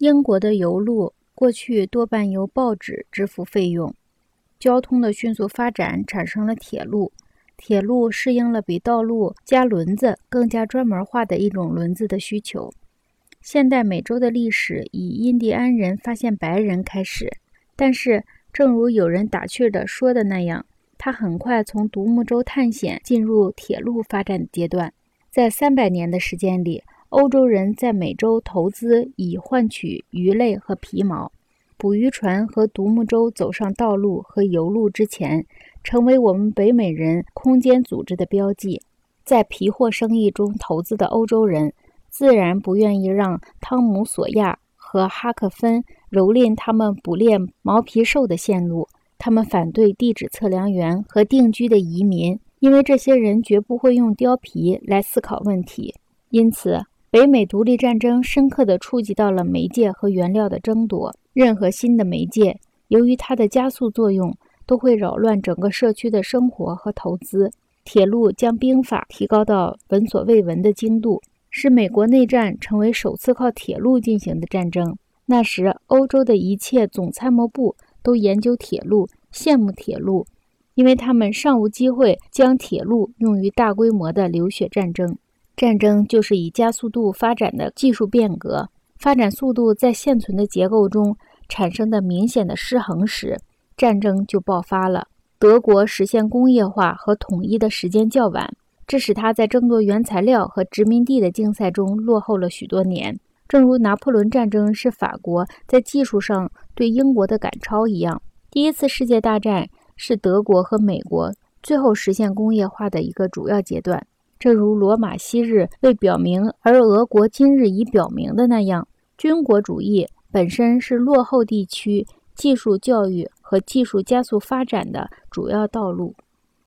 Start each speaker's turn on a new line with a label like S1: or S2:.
S1: 英国的邮路过去多半由报纸支付费用，交通的迅速发展产生了铁路，铁路适应了比道路加轮子更加专门化的一种轮子的需求。现代美洲的历史以印第安人发现白人开始，但是正如有人打趣地说的那样，他很快从独木舟探险进入铁路发展阶段，在三百年的时间里。欧洲人在美洲投资，以换取鱼类和皮毛。捕鱼船和独木舟走上道路和油路之前，成为我们北美人空间组织的标记。在皮货生意中投资的欧洲人，自然不愿意让汤姆·索亚和哈克芬蹂躏他们捕猎毛皮兽的线路。他们反对地质测量员和定居的移民，因为这些人绝不会用貂皮来思考问题。因此。北美独立战争深刻地触及到了媒介和原料的争夺。任何新的媒介，由于它的加速作用，都会扰乱整个社区的生活和投资。铁路将兵法提高到闻所未闻的精度，使美国内战成为首次靠铁路进行的战争。那时，欧洲的一切总参谋部都研究铁路，羡慕铁路，因为他们尚无机会将铁路用于大规模的流血战争。战争就是以加速度发展的技术变革，发展速度在现存的结构中产生的明显的失衡时，战争就爆发了。德国实现工业化和统一的时间较晚，这使他在争夺原材料和殖民地的竞赛中落后了许多年。正如拿破仑战争是法国在技术上对英国的赶超一样，第一次世界大战是德国和美国最后实现工业化的一个主要阶段。正如罗马昔日未表明，而俄国今日已表明的那样，军国主义本身是落后地区技术教育和技术加速发展的主要道路。